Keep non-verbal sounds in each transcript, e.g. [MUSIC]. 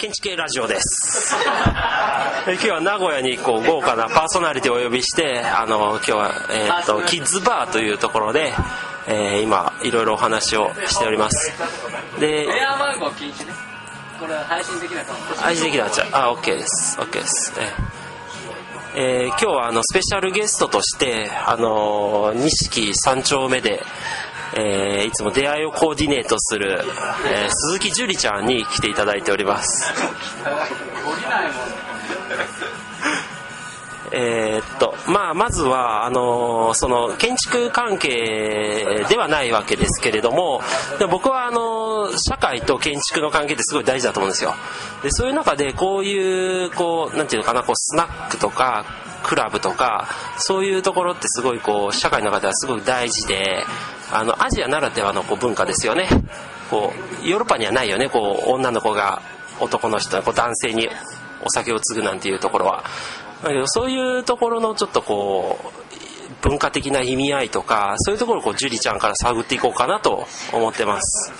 建築系ラジオです。[LAUGHS] 今日は名古屋にこう豪華なパーソナリティをお呼びしてあの今日は、えーと、キッズバーというところで、えー、今いろいろお話をしております。で電話番号禁止ね。これ配信できないか配信できなっちゃう。あ OK です。OK です、えー、えー、今日はあのスペシャルゲストとしてあの錦三丁目でえー、いつも出会いをコーディネートする、えー、鈴木樹里ちゃんに来ていただいております。えっとまあ、まずはあのその建築関係ではないわけですけれどもで僕はあの社会と建築の関係ってすごい大事だと思うんですよ。でそういう中でこういうこうなんていうのかなこうスナックとかクラブとかそういうところってすごいこう社会の中ではすごい大事であのアジアならではのこう文化ですよね。こうヨーロッパにはないよね。こう女の子が男の人こう男性にお酒を継ぐなんていうところは。だけどそういうところのちょっとこう文化的な意味合いとかそういうところをこう樹里ちゃんから探っていこうかなと思ってます。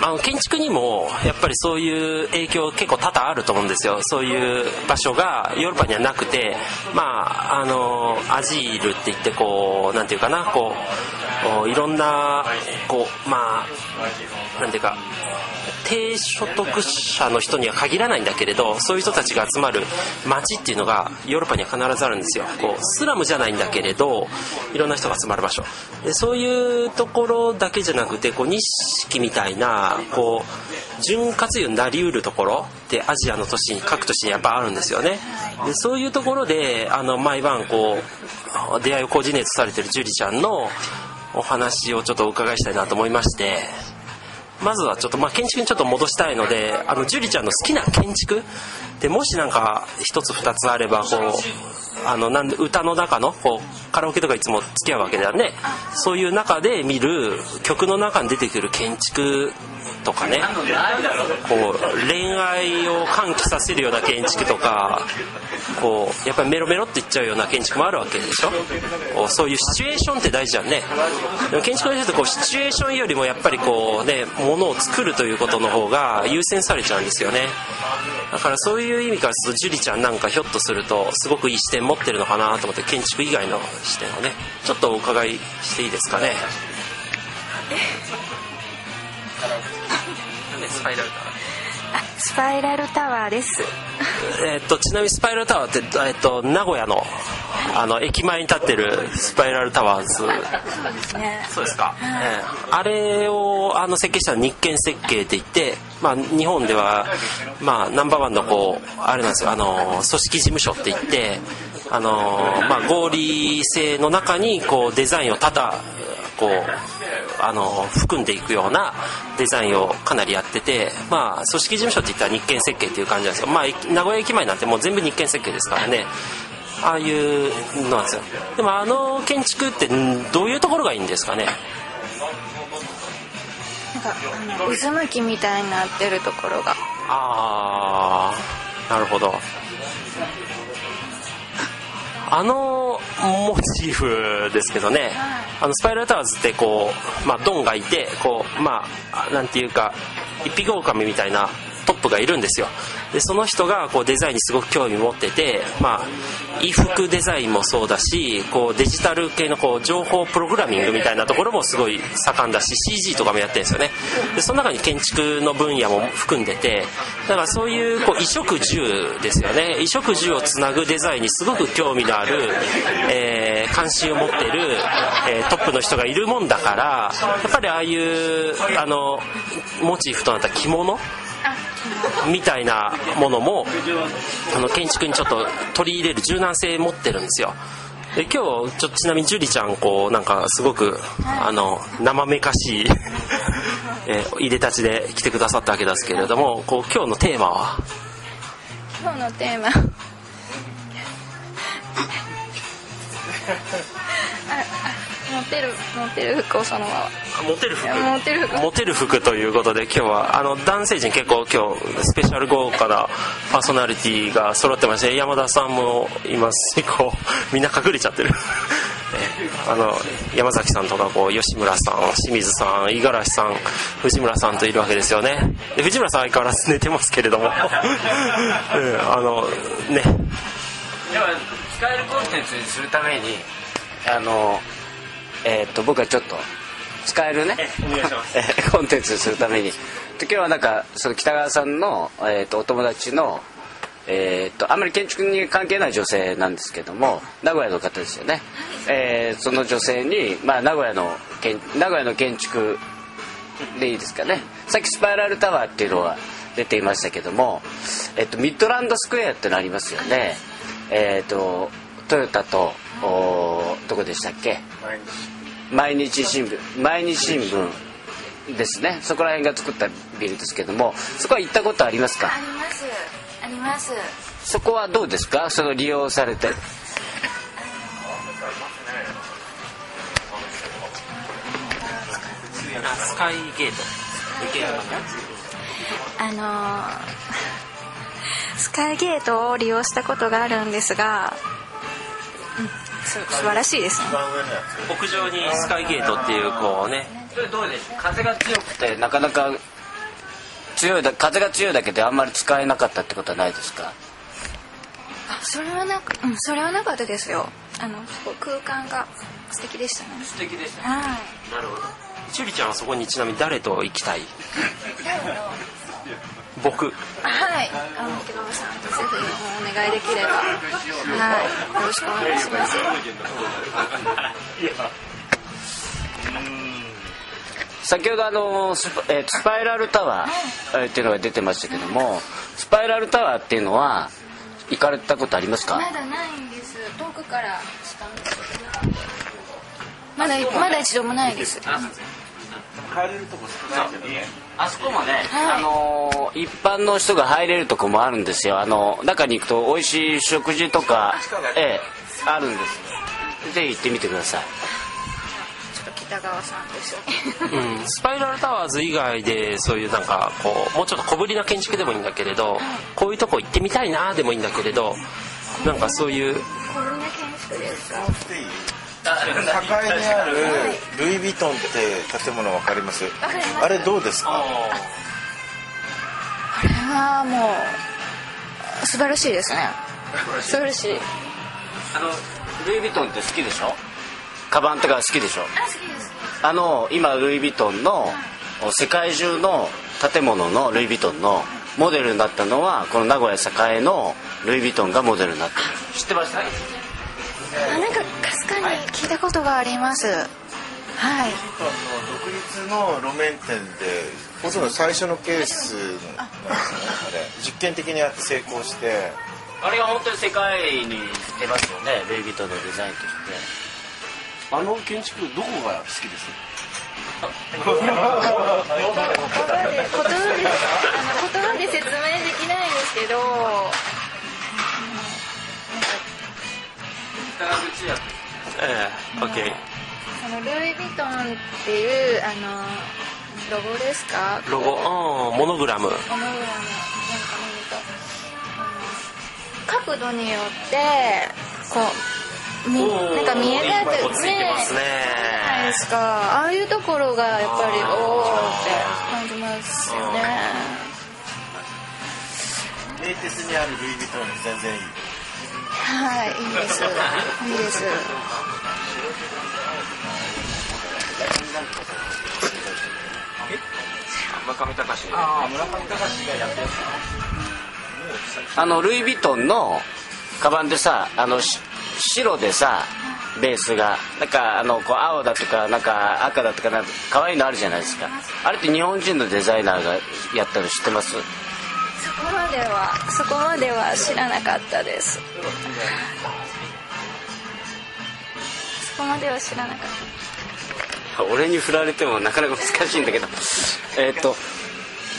あ建築にもやっぱりそういう影響結構多々あると思うんですよ。そういう場所がヨーロッパにはなくてまああのアジールって言ってこうなんていうかなこういろんなこうまあなんていうか低所得者の人には限らないんだけれどそういう人たちが集まる街っていうのがヨーロッパには必ずあるんですよ。こうスラムじゃないんだけれどいろんな人が集まる場所。でそういうところだけじゃなくてこう錦みたいなこう潤滑油になりうるところってアジアの都市に各都市にやっぱあるんですよね。でそういうところであの毎晩こう出会いをコーディネートされてる樹里ちゃんのお話をちょっとお伺いしたいなと思いましてまずはちょっとまあ建築にちょっと戻したいのであの樹里ちゃんの好きな建築。でもしなんか一つ二つあればこうあのなんで歌の中のこうカラオケとかいつも付き合うわけだよね。そういう中で見る曲の中に出てくる建築とかね。こう恋愛を喚起させるような建築とかこうやっぱりメロメロっていっちゃうような建築もあるわけでしょ？そういうシチュエーションって大事じゃんね。でも建築の人ってこうシチュエーションよりもやっぱりこうねものを作るということの方が優先されちゃうんですよね。だからそういう意味からすると樹里ちゃんなんかひょっとするとすごくいい視点持ってるのかなと思って建築以外の視点をねちょっとお伺いしていいですかね？パイラルタワースパイラルタワーです。えっとちなみにスパイラルタワーって、えっと、名古屋のあの駅前に立ってるスパイラルタワーズ。そうですね。そうですか、えー、あれをあの設計した日建設計って言って、まあ、日本では、まあ、ナンバーワンのこうあれなんですよ。あの組織事務所って言ってあの、まあ、合理性の中にこうデザインをただこうあの含んでいくようなデザインをかなりやってて、まあ、組織事務所っていったら日建設計っていう感じなんですよ、まあ、名古屋駅前なんてもう全部日建設計ですからね。ああいうのなんですよ。でもあの建築ってどういうところがいいんですかね？なんか渦巻きみたいになってるところが。ああなるほどあのモチーフですけどね、あのスパイラルタワーズってこう、まあ、ドンがいてこうまあなんていうか一匹狼みたいなトップがいるんですよ。でその人がこうデザインにすごく興味持ってて、まあ、衣服デザインもそうだしこうデジタル系のこう情報プログラミングみたいなところもすごい盛んだし CG とかもやってるんですよね。でその中に建築の分野も含んでてだからそういうこう衣食住ですよね。衣食住をつなぐデザインにすごく興味のある、えー、関心を持ってる、えー、トップの人がいるもんだからやっぱりああいうあのモチーフとなった着物みたいなものもあの建築にちょっと取り入れる柔軟性持ってるんですよ。で今日ちょっとちなみに樹里ちゃんこうなんかすごくあの生めかしい [LAUGHS] えー、いでたちで来てくださったわけですけれどもこう今日のテーマは？今日のテーマ。持 [LAUGHS] ってる持ってる服をそのまま。持てる服。持てる服。持てる服ということで今日はあの男性陣結構今日スペシャル豪華なパーソナリティが揃ってまして山田さんもいます。しこう [LAUGHS] みんな隠れちゃってる。[LAUGHS] あの山崎さんとかこう吉村さん清水さん五十嵐さん藤村さんといるわけですよね。で藤村さん相変わらず寝てますけれども、う [LAUGHS] ん、あのね。では使えるコンテンツにするためにあのえーっと僕はちょっと使えるねお願いします。えーコンテンツにするために。で今日はなんかその北川さんの、えー、とお友達の、えー、とあんまり建築に関係ない女性なんですけども名古屋の方ですよね、えーその女性に、まあ、名古屋の建名古屋の建築でいいですかね。さっきスパイラルタワーっていうのは出ていましたけども、えっと、ミッドランドスクエアってのありますよね。えっとトヨタとおどこでしたっけ？毎日新聞。毎日新聞ですね。そこら辺が作ったビルですけども。そこは行ったことありますか？あります。あります。そこはどうですか？その利用されて。スカイゲート。あのースカイゲートを利用したことがあるんですが、素晴らしいです。ね屋上にスカイゲートっていうこうね。それどうです風が強くてなかなか強いだ風が強いだけであんまり使えなかったってことはないですか？あそれはなく、うん、それはなかったですよ。あのすごい空間が素敵でしたね。素敵でしたはい。なるほど。チュリちゃんはそこにちなみに誰と行きたい？僕はい、あの木川さんとぜひお願いできれば、はい、よろしくお願いします。先ほどあのスパ,、えースパイラルタワー、えーっていうのが出てましたけどもスパイラルタワーっていうのは行かれたことありますか？まだないんです。遠くから。まだまだ一度もないです。あそこもね、はい。あのー一般の人が入れるとこもあるんですよ。あの中に行くと美味しい食事とかええあるんですぜひ行ってみてください。ちょっと北川さんと一緒に。うん、[LAUGHS] スパイラルタワーズ以外でそういうなんかこうもうちょっと小ぶりな建築でもいいんだけれどこういうとこ行ってみたいなでもいいんだけれどなんかそういうこんな建築ですか？境にあるルイ・ヴィトンって建物わかります？わかります。あれどうですか？これはもう素晴らしいですね。素晴らしい。あのルイ・ヴィトンって好きでしょ？カバンとか好きでしょ？あ、好きです。あの今ルイ・ヴィトンの世界中の建物のルイ・ヴィトンのモデルになったのはこの名古屋栄のルイ・ヴィトンがモデルになってる。知ってました？あ、なんかかすかに聞いたことがあります。はい。独立の路面店でほとんど最初のケースなんですよねあれ実験的にやって成功して。あれが本当に世界に出ますよねルイ・ヴィトンのデザインとして。あの建築どこが好きです？言葉で説明できないんですけど、北口屋ええ OK そのルイ・ヴィトンっていうあのロゴですか？ロゴうんモノグラムモノグラムなんか見ると角度によってこうみなんか見えないいっぱいこうつねじゃないですか。ああいうところがやっぱりおおって感じますよね。名鉄にあるルイ・ヴィトンに全然いいはい、いいです。いいです。村上隆あ村上隆がやったやつあのルイ・ヴィトンのカバンでさあの白でさベースがなんかあのこう青だとかなんか赤だとかなんか可愛いのあるじゃないですかあれって日本人のデザイナーがやったの知ってます？そこまでは、そこまでは知らなかったです。そこまでは知らなかった。俺に振られてもなかなか難しいんだけど。えっと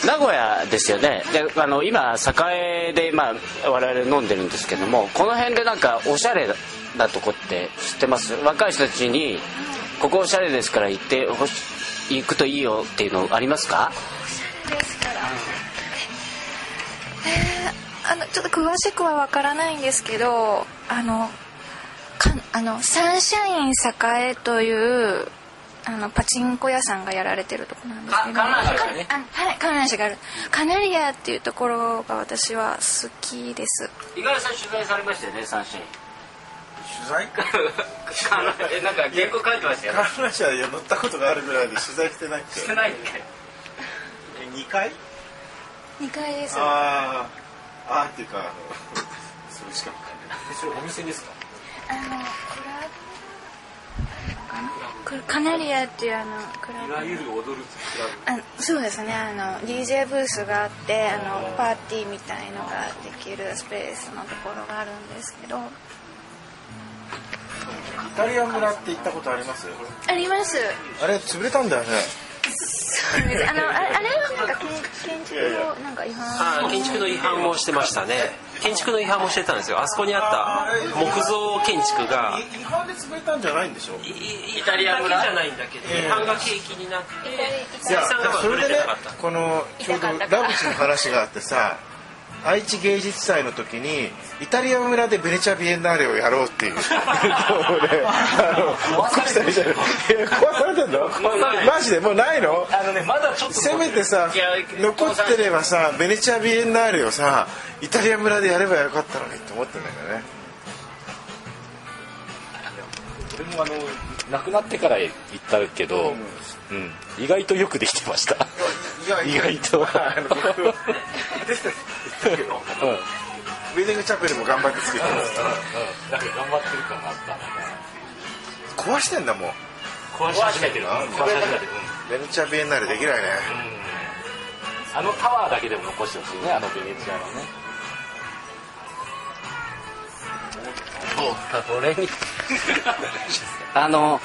名古屋ですよね。であの今栄で、まあ、我々飲んでるんですけどもこの辺でなんかおしゃれなとこって知ってます？若い人たちにここおしゃれですから行ってほし行くといいよっていうのありますか？えーあのちょっと詳しくはわからないんですけど、あのかあのサンシャイン栄というあのパチンコ屋さんがやられてるとこなんですけど。か観覧車がね。はい観覧車がある。カナリアっていうところが私は好きです。五十嵐さん取材されましたよねサンシャイン取材？[LAUGHS] えなんか原稿書いてましたよね。観覧車で乗ったことがあるぐらいで取材してなくて。してないねえ2回2階ですあー。あーっていうかあの [LAUGHS] それしかそれお店ですか？あのカナリアっていうあのクラブ。いわゆる踊るクラブ。あそうですね。あの DJ ブースがあってあのパーティーみたいのができるスペースのところがあるんですけど。イタリアン村って行ったことあります？あります。あれ潰れたんだよね。そうです。あのああれはなんか建建築のなんか違反。あ建築の違反もしてましたね建築の違反もしてたんですよ。あそこにあった木造建築が違反で潰れたんじゃないんでしょイタリア村？じゃないんだけど違反が契機になっていや生産がまあそれでね売れてなかった。このちょうどラブチの話があってさ愛知芸術祭の時にイタリア村でベネチアビエンナーレをやろうっていう。[LAUGHS] 俺あの起こしたりじゃないいや壊されてんのマジでもうないの？あのねまだちょっとせめてさ残ってればさベネチアビエンナーレをさイタリア村でやればよかったのにって思ってんだけどね。俺もあの亡くなってから行ったけど、うん、意外とよくできてました意外と。どうん。ウェディングチャペルも頑張って作ってますなん。か頑張ってる感があった壊してん。だもん。壊し始めてる壊し始めてる、ベネチアビエンナーレできないねうん。あのタワーだけでも残してほしいねあのベネチアのねこれにあの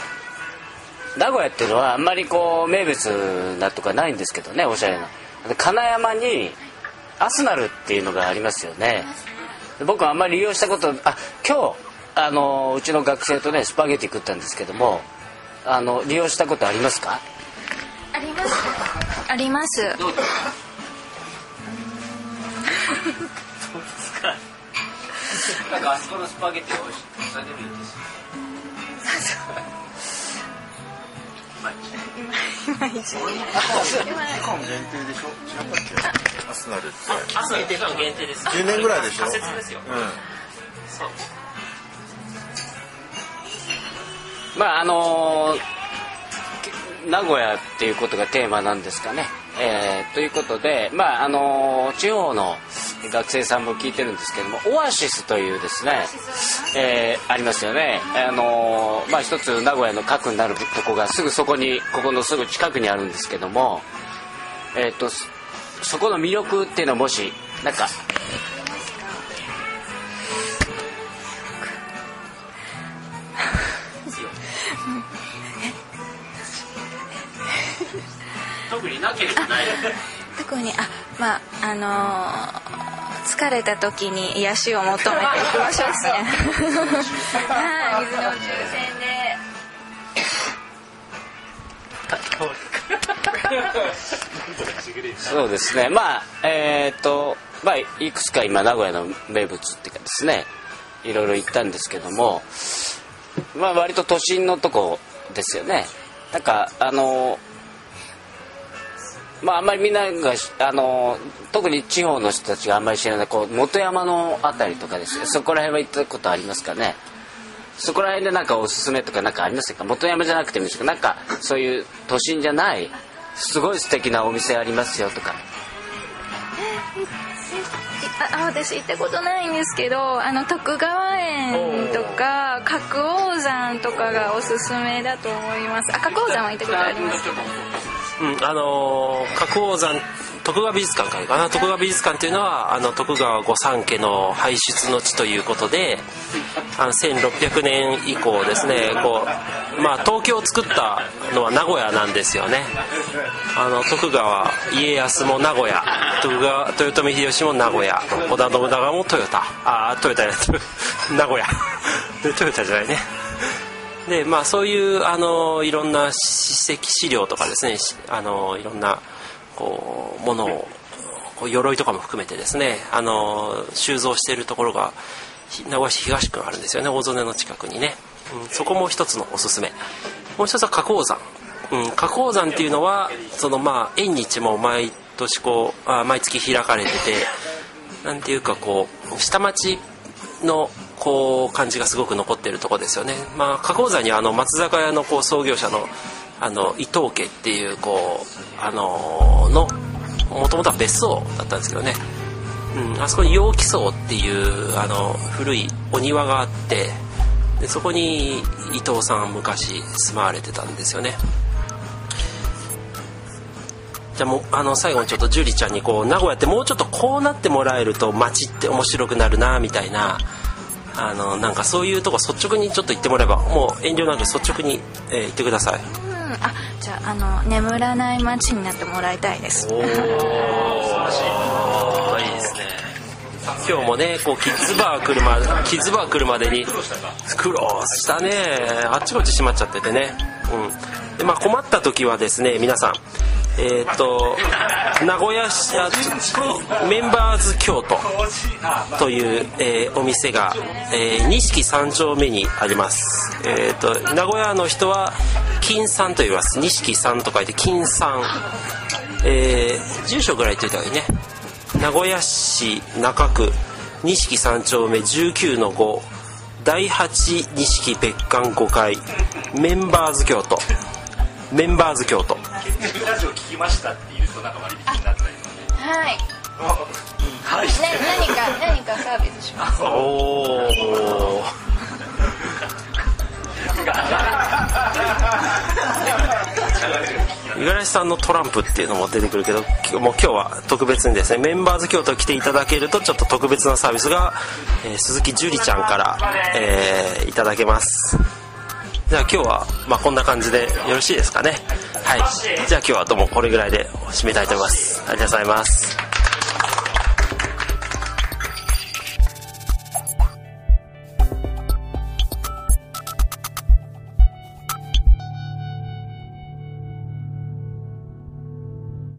名古屋っていうのはあんまりこう名物なとかないんですけどねおしゃれなで金山にアスナルっていうのがありますよね僕はあんまり利用したことあ今日あのうちの学生とねスパゲティ食ったんですけどもあの利用したことありますかありますありますなんかあそこのスパゲティ美味しいそれでもいいです限定です10年ぐらいでしょ。仮設ですよう。そう。まああの名古屋っていう。ことがテーマなんですかね。えーという。ことで、まああの地方の学生さんも聞いてるんですけどもオアシスというですね、えーありますよね。あのまあ一つ名古屋の核になるとこがすぐそこにここのすぐ近くにあるんですけども、えっ、とそそこの魅力っていうのはもしなんか [LAUGHS] 特になければない。[LAUGHS] 特にあまああのー疲れた時に癒しを求めていく場所ですねはい水の宇宙船でそうですね。まあえっ、とまあいくつか今名古屋の名物っていうかですねいろいろ行ったんですけどもまあ割と都心のとこですよね。なんかあのまああんまりみんながしあの特に地方の人たちがあんまり知らないこう本山のあたりとかですねそこら辺は行ったことありますかね。そこら辺でなんかおすすめとかなんかありますか？元山じゃなくてもいいですけどなんかそういう都心じゃないすごい素敵なお店ありますよとか。ああ私行ったことないんですけどあの徳川園とか角王山とかがおすすめだと思います。あ角王山は行ったことありますうん、あのー角王山徳川美術館かな。徳川美術館っていうのはあの徳川御三家の輩出の地ということであの1600年以降ですねこう、まあ、東京を作ったのは名古屋なんですよね。あの徳川家康も名古屋徳川豊臣秀吉も名古屋織田信長もトヨタああトヨタじゃない。[LAUGHS] 名古屋。トヨタじゃないね。でまあそういうあのいろんな史跡資料とかですねあのいろんなこうものをこう鎧とかも含めてですねあの収蔵しているところが名古屋市東区あるんですよね大曽根の近くにね。うん、そこも一つのおすすめ。もう一つは花崗山。うん、花崗山っていうのはそのまあ縁日も毎年こうあ毎月開かれててなんていうかこう下町のこう感じがすごく残ってるとこですよね、まあ、花崗山にあの松坂屋のこう創業者のあの伊藤家っていうこうあののもともとは別荘だったんですけどね、うん、あそこに陽気荘っていうあの古いお庭があってでそこに伊藤さん昔住まわれてたんですよね。じゃあもうあの最後にちょっと樹里ちゃんにこう名古屋ってもうちょっとこうなってもらえると街って面白くなるなみたいなあのなんかそういうとこ率直にちょっと言ってもらえばもう遠慮なく率直に、えー、言ってください。うん。あじゃああの眠らない街になってもらいたいです。おおいいですね。今日もねこうキッズバー来るまでキッズバー来るまでに苦労したね。あっちこっち閉まっちゃっててね。うん。でまあ困った時はですね皆さんえっ、ー、と名古屋市メンバーズ京都という、えー、お店が、えー、錦三丁目にあります。えっ、と名古屋の人は金さんと言います。錦さんと書いて金さんえー、住所ぐらい言っといた方がいいね。名古屋市中区錦三丁目19の5第8錦別館5階。メンバーズ京都。メンバーズ京都。ラジオ聞きましたって言うとなんか割引になったりはい。はい、ね、何か何かサービスしますおお五十嵐さんのトランプっていうのも出てくるけどもう今日は特別にですねメンバーズ京都来ていただけるとちょっと特別なサービスが、えー、鈴木樹里ちゃんから、えー、いただけますじゃあ今日は、まあ、こんな感じでよろしいですかね。はい。じゃあ今日はどうもこれぐらいで締めたいと思います。ありがとうございます。